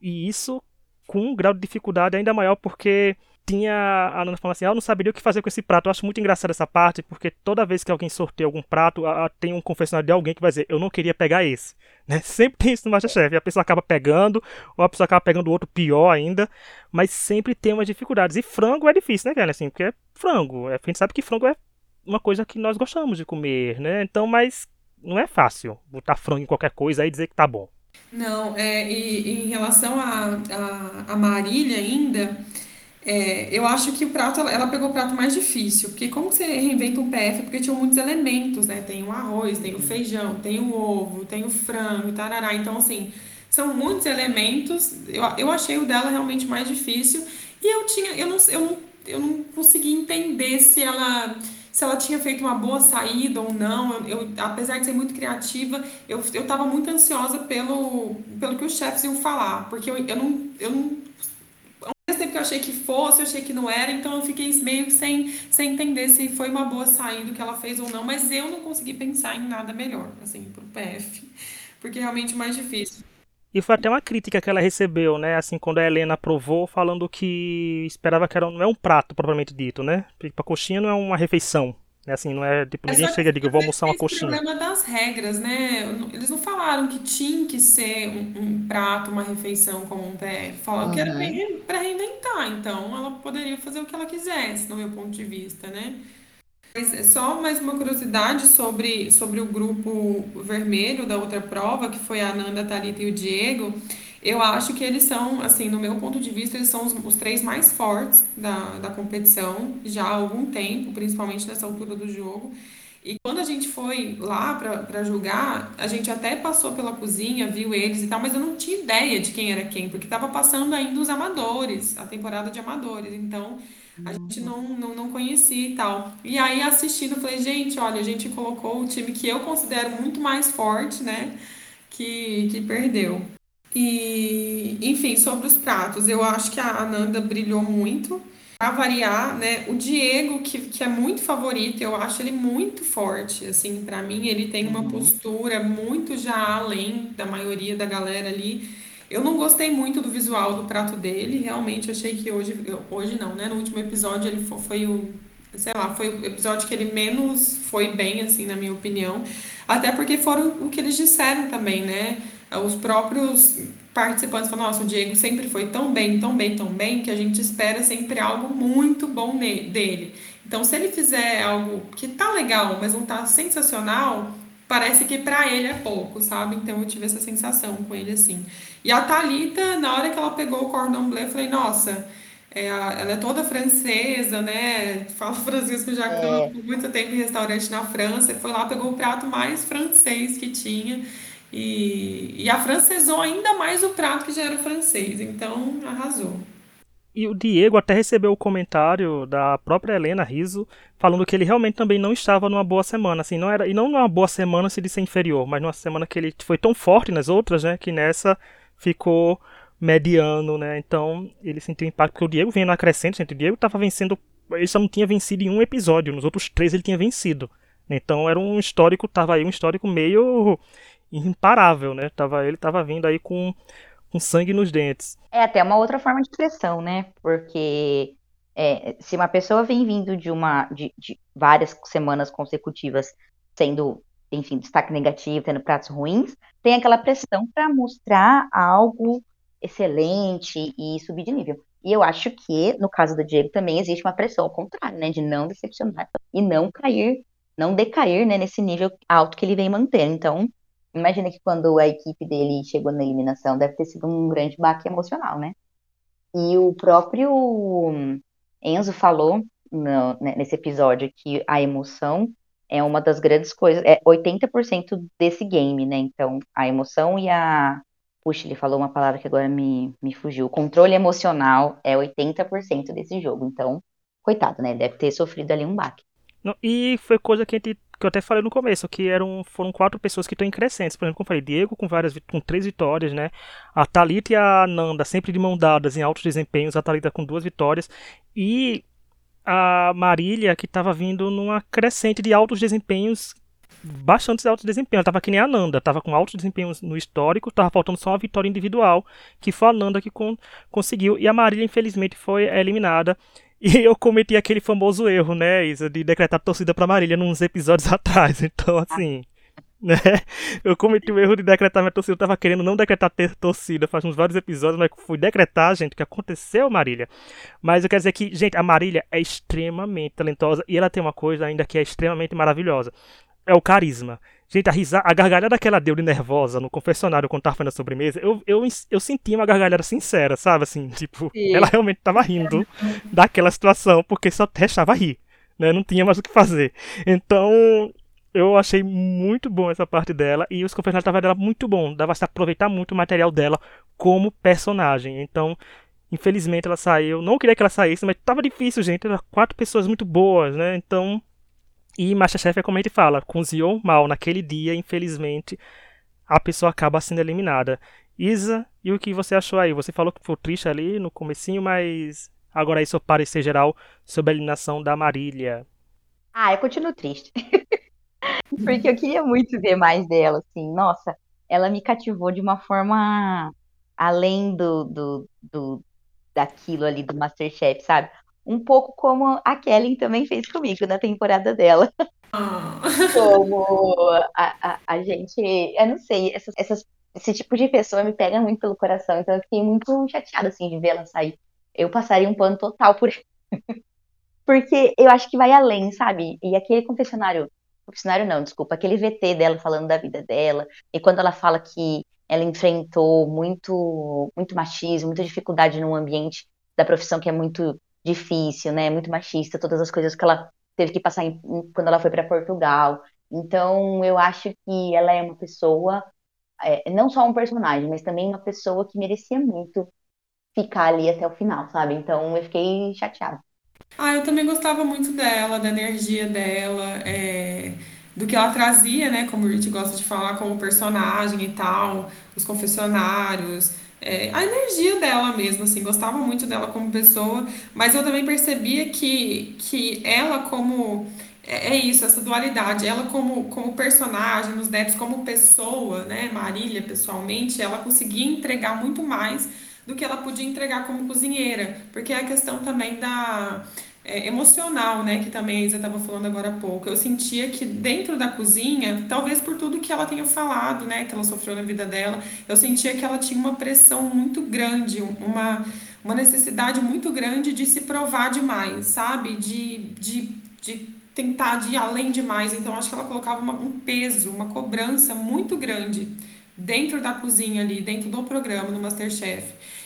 E isso com um grau de dificuldade ainda maior, porque tinha a Nana falando assim, ah, eu não saberia o que fazer com esse prato. Eu acho muito engraçado essa parte, porque toda vez que alguém sorteia algum prato, a, a, tem um confessionário de alguém que vai dizer, eu não queria pegar esse. Né? Sempre tem isso no Masterchef. A pessoa acaba pegando, ou a pessoa acaba pegando outro pior ainda, mas sempre tem umas dificuldades. E frango é difícil, né, velho? Assim, porque é frango. A gente sabe que frango é uma coisa que nós gostamos de comer, né? Então, mas não é fácil botar frango em qualquer coisa e dizer que tá bom. Não, é, e em relação a, a, a Marília ainda, é, eu acho que o prato, ela, pegou o prato mais difícil, porque como você reinventa um PF, porque tinha muitos elementos, né? Tem o arroz, tem o feijão, tem o ovo, tem o frango tarará. Então, assim, são muitos elementos. Eu, eu achei o dela realmente mais difícil. E eu tinha, eu não, eu não, eu não consegui entender se ela se ela tinha feito uma boa saída ou não. Eu, eu apesar de ser muito criativa, eu, eu tava muito ansiosa pelo, pelo que os chefes iam falar, porque eu, eu não. Eu não que eu achei que fosse, eu achei que não era, então eu fiquei meio sem, sem entender se foi uma boa saída que ela fez ou não, mas eu não consegui pensar em nada melhor, assim, pro PF, porque é realmente mais difícil. E foi até uma crítica que ela recebeu, né? Assim, quando a Helena aprovou, falando que esperava que era, não é um prato propriamente dito, né? Porque a coxinha não é uma refeição. Né? Assim, não é tipo, ninguém chega e diz, vou almoçar uma coxinha. O problema das regras, né? Eles não falaram que tinha que ser um, um prato, uma refeição como um PF. Falaram que era para reinventar. Então, ela poderia fazer o que ela quisesse, no meu ponto de vista, né? É só mais uma curiosidade sobre, sobre o grupo vermelho da outra prova, que foi a Ananda, a Thalita e o Diego. Eu acho que eles são, assim, no meu ponto de vista, eles são os, os três mais fortes da, da competição já há algum tempo, principalmente nessa altura do jogo. E quando a gente foi lá para julgar, a gente até passou pela cozinha, viu eles e tal, mas eu não tinha ideia de quem era quem, porque estava passando ainda os amadores, a temporada de amadores. Então, a gente não, não, não conhecia e tal. E aí, assistindo, eu falei, gente, olha, a gente colocou o time que eu considero muito mais forte, né? Que, que perdeu. E, enfim, sobre os pratos, eu acho que a Ananda brilhou muito. Pra variar, né? O Diego, que, que é muito favorito, eu acho ele muito forte. Assim, para mim, ele tem uma Uhum. postura muito já além da maioria da galera ali. Eu não gostei muito do visual do prato dele, realmente achei que hoje, hoje não, né? No último episódio ele foi, foi o, sei lá, foi o episódio que ele menos foi bem, assim, na minha opinião. Até porque foram o que eles disseram também, né? Os próprios participantes falam, nossa, o Diego sempre foi tão bem, tão bem, tão bem, que a gente espera sempre algo muito bom dele. Então, se ele fizer algo que tá legal, mas não tá sensacional, parece que para ele é pouco, sabe? Então eu tive essa sensação com ele assim. E a Thalita, na hora que ela pegou o cordon bleu, eu falei, nossa, é, ela é toda francesa, né? Fala francês o Jacan É, por muito tempo em restaurante na França. Foi lá, pegou o prato mais francês que tinha. E, e afrancesou ainda mais o prato que já era francês. Então, arrasou. E o Diego até recebeu o comentário da própria Helena Riso, falando que ele realmente também não estava numa boa semana, assim, não era, e não numa boa semana se ser inferior, mas numa semana que ele foi tão forte nas outras, né, que nessa ficou mediano, né? Então, ele sentiu impacto porque o Diego vinha na crescente, gente, o Diego estava vencendo, ele só não tinha vencido em um episódio, nos outros três ele tinha vencido. Então, era um histórico, tava aí um histórico meio imparável, né? Tava ele tava vindo aí com com sangue nos dentes. É até uma outra forma de expressão, né? Porque é, se uma pessoa vem vindo de uma de, de várias semanas consecutivas sendo, enfim, destaque negativo, tendo pratos ruins, tem aquela pressão para mostrar algo excelente e subir de nível. E eu acho que, no caso do Diego, também existe uma pressão ao contrário, né? De não decepcionar e não cair, não decair, né, nesse nível alto que ele vem mantendo. Então, Imagina que quando a equipe dele chegou na eliminação, deve ter sido um grande baque emocional, né? E o próprio Enzo falou no- né, nesse episódio que a emoção é uma das grandes coisas, é 80% desse game, né? Então, a emoção e a. Puxa, ele falou uma palavra que agora me, me fugiu. O controle emocional é 80% desse jogo. Então, coitado, né? Deve ter sofrido ali um baque. E foi coisa que, gente, que eu até falei no começo, que eram, foram quatro pessoas que estão em crescentes. Por exemplo, como eu falei, Diego com várias com três vitórias, né? A Thalita e a Nanda sempre de mão dadas em altos desempenhos, a Thalita com duas vitórias. E a Marília, que estava vindo numa crescente de altos desempenhos, bastante altos desempenhos. Ela estava que nem a Nanda, estava com altos desempenhos no histórico, estava faltando só uma vitória individual, que foi a Nanda que con conseguiu. E a Marília, infelizmente, foi eliminada. E eu cometi aquele famoso erro, né, Isa, de decretar torcida pra Marília nos episódios atrás. Então, assim, né, eu cometi o erro de decretar minha torcida. Eu tava querendo não decretar ter torcida faz uns vários episódios, mas fui decretar, gente, o que aconteceu, Marília. Mas eu quero dizer que, gente, a Marília é extremamente talentosa e ela tem uma coisa ainda que é extremamente maravilhosa. É o carisma. Gente, a, risa, a gargalhada que ela deu de nervosa no confessionário quando tava fazendo a sobremesa, eu, eu, eu senti uma gargalhada sincera, sabe? Assim, tipo, Sim. ela realmente tava rindo daquela situação, porque só restava rir, né? Não tinha mais o que fazer. Então, eu achei muito bom essa parte dela e os confessionários estavam dela muito bom, dava se aproveitar muito o material dela como personagem. Então, infelizmente ela saiu. Não queria que ela saísse, mas tava difícil, gente. Eram quatro pessoas muito boas, né? Então, e Masterchef é como a gente fala, cozinhou mal naquele dia, infelizmente, a pessoa acaba sendo eliminada. Isa, e o que você achou aí? Você falou que foi triste ali no comecinho, mas agora aí seu parecer geral sobre a eliminação da Marília. Ah, eu continuo triste. Porque eu queria muito ver mais dela, assim. Nossa, ela me cativou de uma forma além do, do, do daquilo ali do Masterchef, sabe? Um pouco como a Kellen também fez comigo na temporada dela. Como a, a, a gente, eu não sei, essas, essas, esse tipo de pessoa me pega muito pelo coração, então eu fiquei muito chateada, assim, de ver ela sair. Eu passaria um pano total por Porque eu acho que vai além, sabe? E aquele confessionário, confessionário não, desculpa, aquele VT dela falando da vida dela, e quando ela fala que ela enfrentou muito, muito machismo, muita dificuldade num ambiente da profissão que é muito difícil, né? Muito machista, todas as coisas que ela teve que passar em, quando ela foi para Portugal. Então, eu acho que ela é uma pessoa, é, não só um personagem, mas também uma pessoa que merecia muito ficar ali até o final, sabe? Então, eu fiquei chateada. Ah, eu também gostava muito dela, da energia dela, é, do que ela trazia, né? Como a gente gosta de falar, como personagem e tal, os confessionários. É, a energia dela mesmo, assim, gostava muito dela como pessoa, mas eu também percebia que, que ela como é, é isso, essa dualidade. Ela como, como personagem nos Deps, como pessoa, né, Marília, pessoalmente, ela conseguia entregar muito mais do que ela podia entregar como cozinheira, porque é a questão também da é, emocional, né, que também a Isa estava falando agora há pouco. Eu sentia que dentro da cozinha, talvez por tudo que ela tenha falado, né, que ela sofreu na vida dela, eu sentia que ela tinha uma pressão muito grande, uma, uma necessidade muito grande de se provar demais, sabe? De, de, de tentar de ir além demais. Então, acho que ela colocava uma, um peso, uma cobrança muito grande dentro da cozinha ali, dentro do programa, no Masterchef.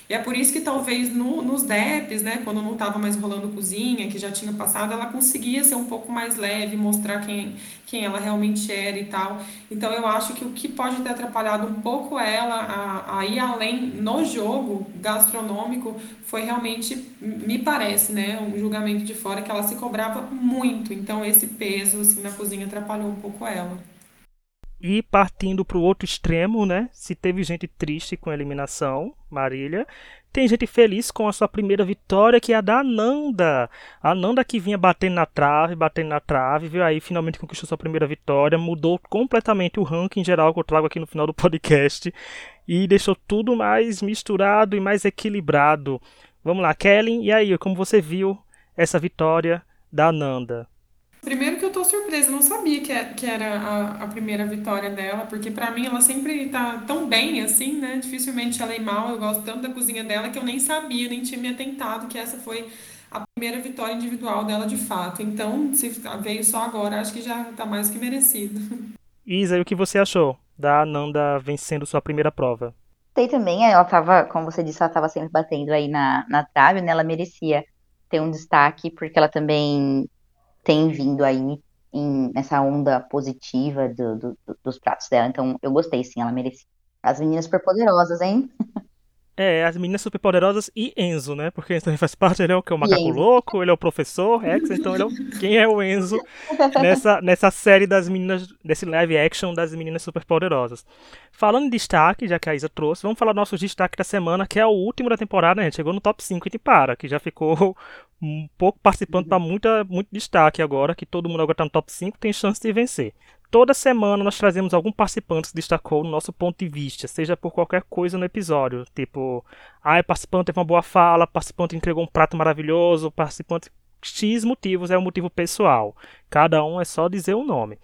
E é por isso que talvez no, nos DEPs, né, quando não estava mais rolando cozinha, que já tinha passado, ela conseguia ser um pouco mais leve, mostrar quem, quem ela realmente era e tal. Então eu acho que o que pode ter atrapalhado um pouco ela a, a ir além no jogo gastronômico foi realmente, me parece, né, um julgamento de fora que ela se cobrava muito. Então esse peso assim na cozinha atrapalhou um pouco ela. E partindo para o outro extremo, né? Se teve gente triste com a eliminação, Marília, tem gente feliz com a sua primeira vitória, que é a da Ananda. A Ananda que vinha batendo na trave, batendo na trave, viu aí, finalmente conquistou sua primeira vitória, mudou completamente o ranking geral que eu trago aqui no final do podcast e deixou tudo mais misturado e mais equilibrado. Vamos lá, Kellen, e aí, como você viu essa vitória da Ananda? Primeiro que eu tô surpresa, não sabia que, é, que era a, a primeira vitória dela, porque para mim ela sempre tá tão bem assim, né? Dificilmente ela é mal, eu gosto tanto da cozinha dela que eu nem sabia, nem tinha me atentado que essa foi a primeira vitória individual dela de fato. Então, se veio só agora, acho que já tá mais que merecido. Isa, e o que você achou da Ananda vencendo sua primeira prova? Tem também, ela tava, como você disse, ela tava sempre batendo aí na, na trave, né? Ela merecia ter um destaque, porque ela também tem vindo aí em, nessa onda positiva do, do, dos pratos dela. Então, eu gostei, sim, ela merecia. As meninas super poderosas, hein? É, as meninas superpoderosas e Enzo, né? Porque Enzo também faz parte, ele é o que? O macaco louco, ele é o professor X, então ele é o... quem é o Enzo nessa, nessa série das meninas, desse live action das meninas superpoderosas. Falando em destaque, já que a Isa trouxe, vamos falar do nosso destaque da semana, que é o último da temporada, né? Chegou no top 5 e te para, que já ficou um pouco participando para muita muito destaque agora, que todo mundo agora está no top 5, tem chance de vencer. Toda semana nós trazemos algum participante que se destacou no nosso ponto de vista, seja por qualquer coisa no episódio. Tipo, ah, o participante teve uma boa fala, participante entregou um prato maravilhoso, participante X motivos é um motivo pessoal. Cada um é só dizer o um nome.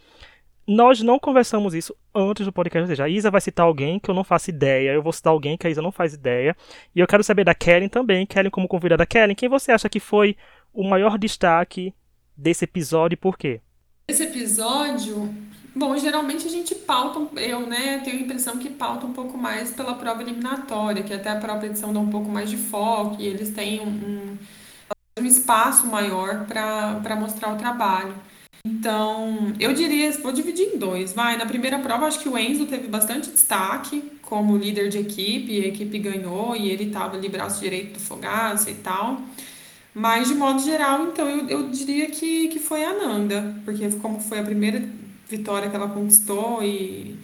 Nós não conversamos isso antes do podcast, ou seja, a Isa vai citar alguém que eu não faço ideia, eu vou citar alguém que a Isa não faz ideia, e eu quero saber da Kellen também, Kellen como convidada. Kellen, quem você acha que foi o maior destaque desse episódio e por quê? Esse episódio, bom, geralmente a gente pauta, eu, né, tenho a impressão que pauta um pouco mais pela prova eliminatória, que até a própria edição dá um pouco mais de foco, e eles têm um, um, um espaço maior para mostrar o trabalho. Então, eu diria, vou dividir em dois. Vai, na primeira prova, acho que o Enzo teve bastante destaque como líder de equipe, a equipe ganhou e ele estava ali braço direito do Fogaça e tal. Mas, de modo geral, então, eu, eu diria que, que foi a Nanda, porque como foi a primeira vitória que ela conquistou e,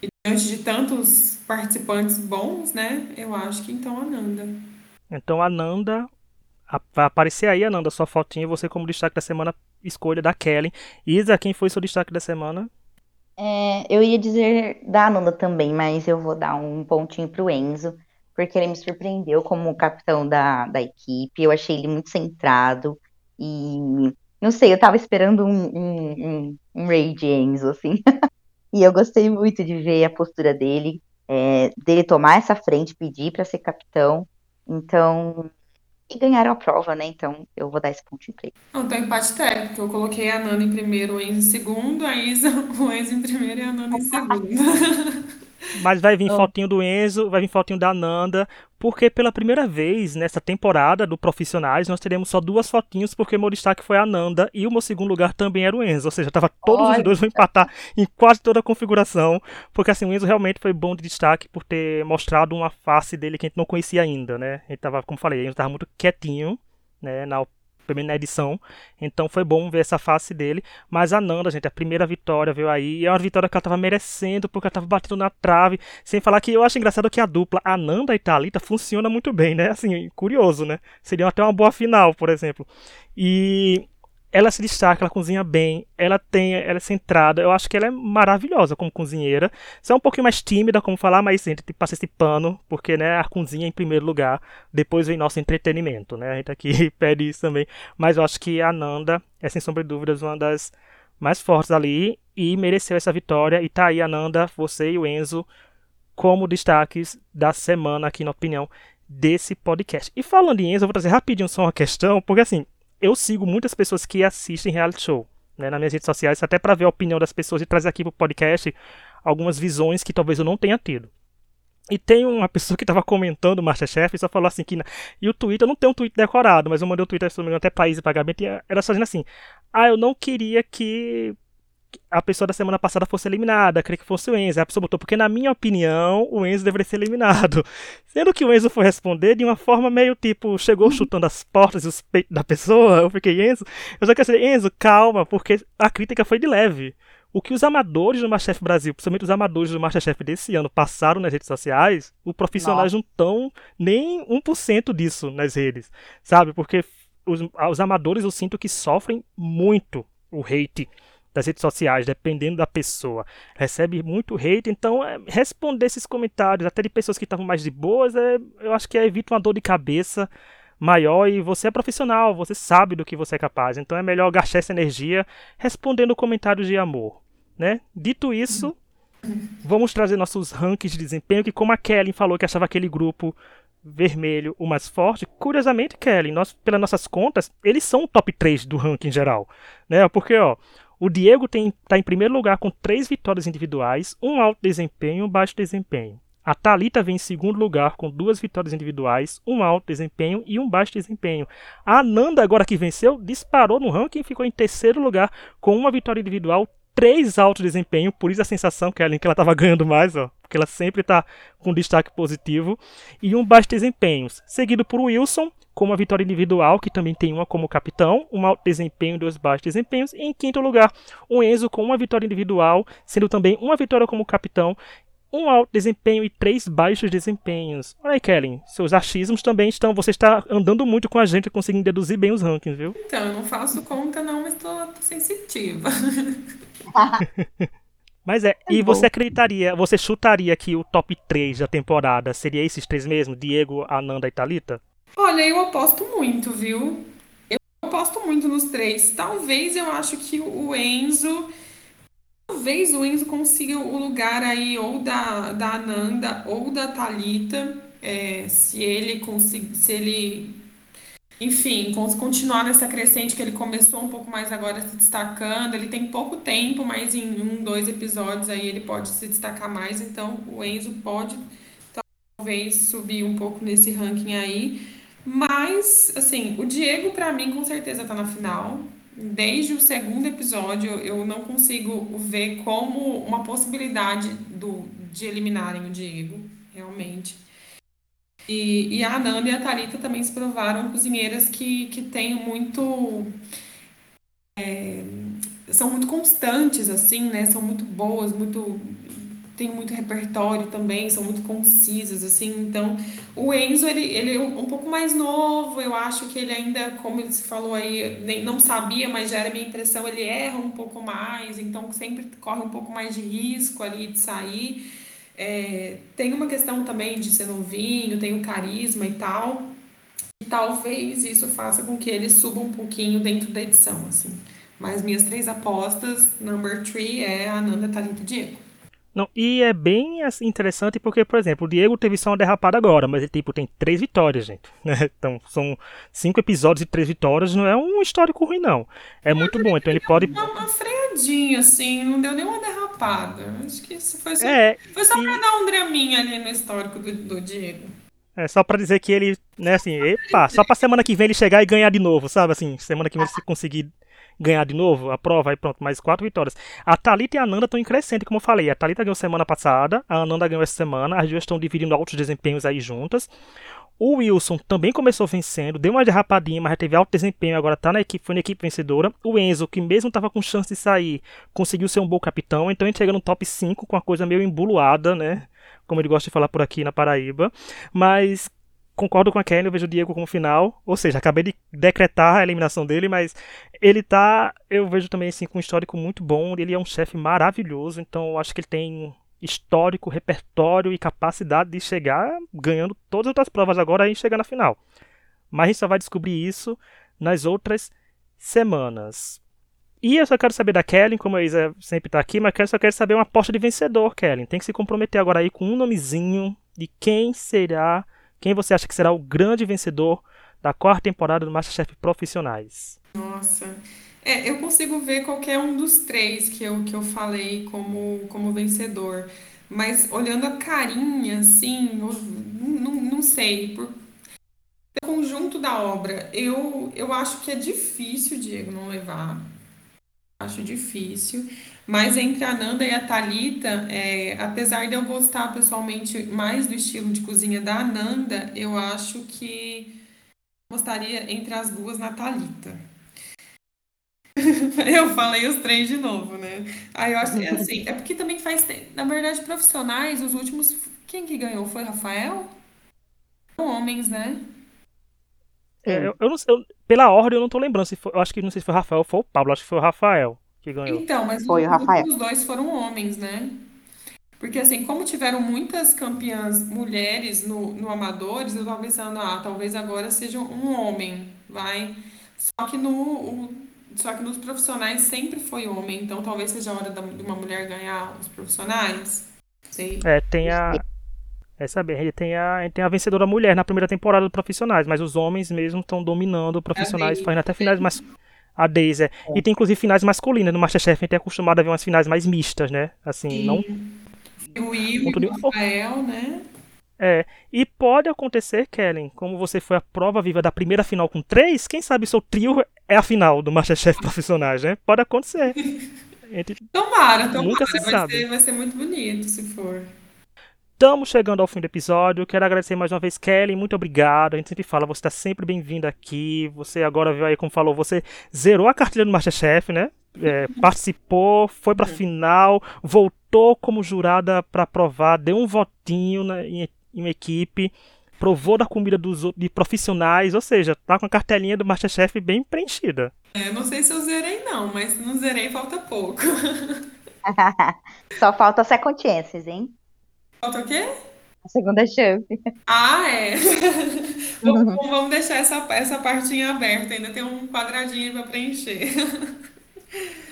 e diante de tantos participantes bons, né, eu acho que então a Nanda. Então a Nanda, vai aparecer aí, Ananda, sua fotinha, você como destaque da semana, escolha da Kelly. Isa, quem foi seu destaque da semana? É, eu ia dizer da Ananda também, mas eu vou dar um pontinho pro Enzo porque ele me surpreendeu como capitão da, da equipe. Eu achei ele muito centrado e não sei, eu tava esperando um, um, um, um Ray James, assim. e eu gostei muito de ver a postura dele, é, dele tomar essa frente, pedir para ser capitão. Então, e ganharam a prova, né? Então eu vou dar esse pontinho pra ele. Não, tem empate técnico. Eu coloquei a Nana em primeiro, o Enzo em segundo, a Isa, o Enzo em primeiro e a Nana em segundo. Mas vai vir oh. fotinho do Enzo, vai vir fotinho da Nanda, porque pela primeira vez nessa temporada do Profissionais nós teremos só duas fotinhos, porque meu destaque foi a Nanda e o meu segundo lugar também era o Enzo. Ou seja, tava todos Olha. os dois vão empatar em quase toda a configuração, porque assim, o Enzo realmente foi bom de destaque por ter mostrado uma face dele que a gente não conhecia ainda, né? Ele tava, como falei, ele tava muito quietinho, né, na primeiro na edição. Então foi bom ver essa face dele. Mas a Nanda, gente, a primeira vitória veio aí. E é uma vitória que ela tava merecendo, porque ela tava batendo na trave. Sem falar que eu acho engraçado que a dupla Ananda e Thalita funciona muito bem, né? Assim, curioso, né? Seria até uma boa final, por exemplo. E ela se destaca, ela cozinha bem, ela tem, ela é centrada, eu acho que ela é maravilhosa como cozinheira. Você é um pouquinho mais tímida, como falar, mas a gente tem que passar esse pano, porque né, a cozinha em primeiro lugar, depois vem nosso entretenimento, né? A gente aqui pede isso também. Mas eu acho que a Nanda é sem sombra de dúvidas uma das mais fortes ali e mereceu essa vitória. E tá aí, Ananda, você e o Enzo como destaques da semana aqui na opinião desse podcast. E falando em Enzo, eu vou trazer rapidinho só uma questão, porque assim, eu sigo muitas pessoas que assistem reality show né, nas minhas redes sociais, até para ver a opinião das pessoas e trazer aqui para o podcast algumas visões que talvez eu não tenha tido. E tem uma pessoa que estava comentando o Masterchef e só falou assim que. E o Twitter, eu não tenho um tweet decorado, mas eu mandei o um Twitter, se não me engano, até para Isa Pagamento, e era só dizendo assim: Ah, eu não queria que a pessoa da semana passada fosse eliminada, queria que fosse o Enzo. A pessoa botou, porque na minha opinião, o Enzo deveria ser eliminado. Sendo que o Enzo foi responder de uma forma meio tipo, chegou chutando as portas e os peitos da pessoa. Eu fiquei, Enzo, eu só quero dizer, Enzo, calma, porque a crítica foi de leve. O que os amadores do Masterchef Brasil, principalmente os amadores do Masterchef desse ano, passaram nas redes sociais, os profissionais Nossa. não estão nem 1% disso nas redes, sabe? Porque os, os amadores eu sinto que sofrem muito o hate das redes sociais, dependendo da pessoa, recebe muito hate. Então, é, responder esses comentários, até de pessoas que estavam mais de boas, é, eu acho que é, evita uma dor de cabeça maior e você é profissional, você sabe do que você é capaz. Então, é melhor gastar essa energia respondendo comentários de amor. Né? Dito isso, vamos trazer nossos rankings de desempenho, que como a Kelly falou que achava aquele grupo vermelho o mais forte, curiosamente, Kelly, nós, pelas nossas contas, eles são o top 3 do ranking geral. Né? Porque, ó, o Diego está em primeiro lugar com três vitórias individuais, um alto desempenho e um baixo desempenho. A Talita vem em segundo lugar com duas vitórias individuais, um alto desempenho e um baixo desempenho. A Ananda, agora que venceu, disparou no ranking e ficou em terceiro lugar com uma vitória individual, três altos desempenho, por isso a sensação que ela estava ganhando mais, ó, porque ela sempre está com destaque positivo, e um baixo desempenho, seguido por Wilson, com uma vitória individual, que também tem uma como capitão, um alto desempenho e dois baixos desempenhos, e em quinto lugar, o Enzo com uma vitória individual, sendo também uma vitória como capitão, um alto desempenho e três baixos desempenhos. Olha aí, Kellen, seus achismos também estão. Você está andando muito com a gente conseguindo deduzir bem os rankings, viu? Então, eu não faço conta, não, mas estou sensitiva. mas é, é e bom. você acreditaria, você chutaria que o top 3 da temporada seria esses três mesmo? Diego, Ananda e Thalita? Olha, eu aposto muito, viu? Eu aposto muito nos três. Talvez eu acho que o Enzo. Talvez o Enzo consiga o lugar aí ou da, da Ananda ou da Thalita. É, se ele conseguir. Se ele. Enfim, continuar nessa crescente que ele começou um pouco mais agora se destacando. Ele tem pouco tempo, mas em um, dois episódios aí ele pode se destacar mais. Então o Enzo pode talvez subir um pouco nesse ranking aí. Mas, assim, o Diego, para mim, com certeza tá na final. Desde o segundo episódio, eu não consigo ver como uma possibilidade do, de eliminarem o Diego, realmente. E, e a Ananda e a Thalita também se provaram cozinheiras que, que têm muito. É, são muito constantes, assim, né? São muito boas, muito tem muito repertório também, são muito concisas, assim. Então, o Enzo, ele, ele é um pouco mais novo, eu acho que ele ainda, como ele se falou aí, nem, não sabia, mas já era minha impressão, ele erra um pouco mais, então sempre corre um pouco mais de risco ali de sair. É, tem uma questão também de ser novinho, tem o carisma e tal. E talvez isso faça com que ele suba um pouquinho dentro da edição, assim. Mas minhas três apostas, number three é a Nanda e Diego. Não, e é bem assim, interessante porque, por exemplo, o Diego teve só uma derrapada agora, mas ele tipo, tem três vitórias, gente. Né? Então, são cinco episódios e três vitórias, não é um histórico ruim, não. É muito bom, então ele pode. Uma, uma freadinha, assim, não deu nenhuma derrapada. Acho que isso foi só, é, foi só e... pra dar um draminha ali no histórico do, do Diego. É só pra dizer que ele, né, assim, epa, só pra semana que vem ele chegar e ganhar de novo, sabe? Assim, semana que vem ele conseguir ganhar de novo a prova, aí pronto, mais quatro vitórias. A Thalita e a Ananda estão em crescente, como eu falei. A Thalita ganhou semana passada, a Ananda ganhou essa semana, as duas estão dividindo altos desempenhos aí juntas. O Wilson também começou vencendo, deu uma derrapadinha, mas já teve alto desempenho, agora tá na equipe, foi na equipe vencedora. O Enzo, que mesmo tava com chance de sair, conseguiu ser um bom capitão, então ele chega no top 5 com a coisa meio embuluada, né? Como ele gosta de falar por aqui na Paraíba. Mas concordo com a Kelly, eu vejo o Diego como final. Ou seja, acabei de decretar a eliminação dele, mas ele tá. Eu vejo também assim, com um histórico muito bom. Ele é um chefe maravilhoso, então eu acho que ele tem histórico, repertório e capacidade de chegar ganhando todas as outras provas agora e chegar na final. Mas a gente só vai descobrir isso nas outras semanas. E eu só quero saber da Kellen, como a Isa sempre está aqui, mas eu só quero saber uma aposta de vencedor, Kellen. Tem que se comprometer agora aí com um nomezinho de quem será, quem você acha que será o grande vencedor da quarta temporada do Masterchef Profissionais. Nossa, é, eu consigo ver qualquer um dos três que eu, que eu falei como, como vencedor. Mas olhando a carinha, assim, não, não sei. Por conjunto da obra, eu, eu acho que é difícil, Diego, não levar. Acho difícil. Mas entre a Nanda e a Thalita, é, apesar de eu gostar pessoalmente mais do estilo de cozinha da Nanda, eu acho que gostaria entre as duas na Thalita. Eu falei os três de novo, né? Aí eu acho que é assim. É porque também faz. Na verdade, profissionais, os últimos. Quem que ganhou? Foi Rafael? Homens, né? É, eu, eu não sei, eu, pela ordem eu não tô lembrando. Se foi, eu acho que não sei se foi o Rafael ou foi o Pablo. Acho que foi o Rafael que ganhou. Então, mas foi os, o Rafael. os dois foram homens, né? Porque assim, como tiveram muitas campeãs mulheres no, no Amadores, eu tava pensando, ah, talvez agora seja um homem, vai. Só que no, o, só que nos profissionais sempre foi homem, então talvez seja a hora de uma mulher ganhar os profissionais. Sei. É, tem a. É saber, ele tem a, ele tem a vencedora mulher na primeira temporada do Profissionais, mas os homens mesmo estão dominando profissionais, fazendo até finais mais. A Daisy. É. E tem inclusive finais masculinas. No Masterchef a gente é acostumado a ver umas finais mais mistas, né? Assim, Sim. não. O Will e o Rafael, né? É, e pode acontecer, Kellen, como você foi a prova viva da primeira final com três, quem sabe seu trio é a final do Masterchef Profissionais, né? Pode acontecer. Gente, tomara, tomara. Nunca se vai, sabe. Ser, vai ser muito bonito se for. Estamos chegando ao fim do episódio. Quero agradecer mais uma vez, Kelly. Muito obrigado. A gente sempre fala, você está sempre bem-vindo aqui. Você agora viu aí, como falou, você zerou a cartilha do Masterchef, né? É, participou, foi para a final, voltou como jurada para provar, deu um votinho na, em, em uma equipe provou da comida dos de profissionais, ou seja, tá com a cartelinha do Masterchef bem preenchida. É, não sei se eu zerei não, mas se não zerei falta pouco. Só falta second chances, hein? Falta o quê? A segunda chance. Ah, é. vamos, vamos deixar essa, essa partinha aberta, ainda tem um quadradinho para preencher.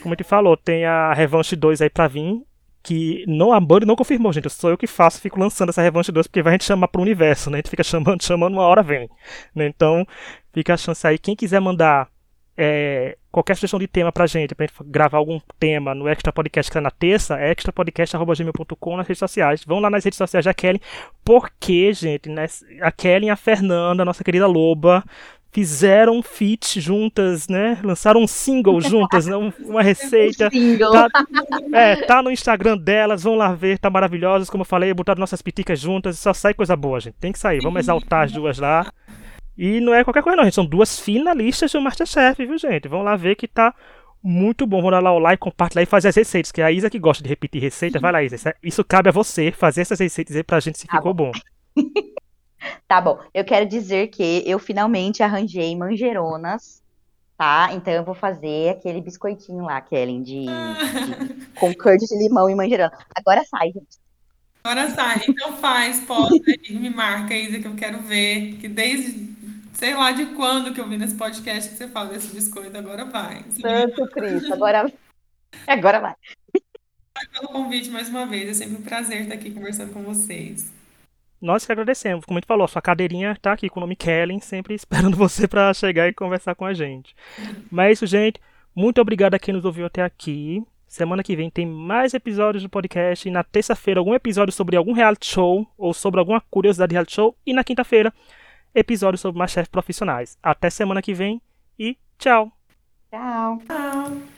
Como te falou, tem a Revanche 2 aí pra vir que não, a Band não confirmou, gente. Sou eu que faço, fico lançando essa Revanche 2, porque vai a gente chamar pro universo, né? A gente fica chamando, chamando, uma hora vem. Né? Então, fica a chance aí. Quem quiser mandar é, qualquer sugestão de tema pra gente, pra gente gravar algum tema no Extra Podcast que tá na terça, é extrapodcast.gmail.com nas redes sociais. Vão lá nas redes sociais da Kelly, porque, gente, né, a Kelly e a Fernanda, nossa querida Loba, fizeram um feat juntas, né? Lançaram um single juntas, né? uma receita. Tá, é, tá no Instagram delas, vão lá ver, tá maravilhosas. Como eu falei, botaram nossas piticas juntas, só sai coisa boa, gente. Tem que sair, vamos exaltar as duas lá. E não é qualquer coisa, não, gente. São duas finalistas do Masterchef, viu, gente? Vão lá ver que tá muito bom. Vão dar lá o like, compartilhar e fazer as receitas. Que é a Isa que gosta de repetir receita, vai lá, Isa. Isso cabe a você fazer essas receitas aí pra gente se tá ficou bom. bom. Tá bom, eu quero dizer que eu finalmente arranjei manjeronas, tá? Então eu vou fazer aquele biscoitinho lá, Kellen, de, de com curd de limão e manjerona. Agora sai, gente. Agora sai. Então faz, posta aí, me marca, Isa, que eu quero ver. Que desde sei lá de quando que eu vi nesse podcast que você fala desse biscoito, agora vai. Santo Cristo, agora, agora vai. Pelo convite mais uma vez, é sempre um prazer estar aqui conversando com vocês. Nós que agradecemos. Como a gente falou, sua cadeirinha tá aqui com o nome Kellen, sempre esperando você para chegar e conversar com a gente. Mas é isso, gente. Muito obrigado a quem nos ouviu até aqui. Semana que vem tem mais episódios do podcast. E na terça-feira, algum episódio sobre algum reality show ou sobre alguma curiosidade de reality show. E na quinta-feira, episódio sobre Masterchef profissionais. Até semana que vem e tchau. Tchau. Tchau.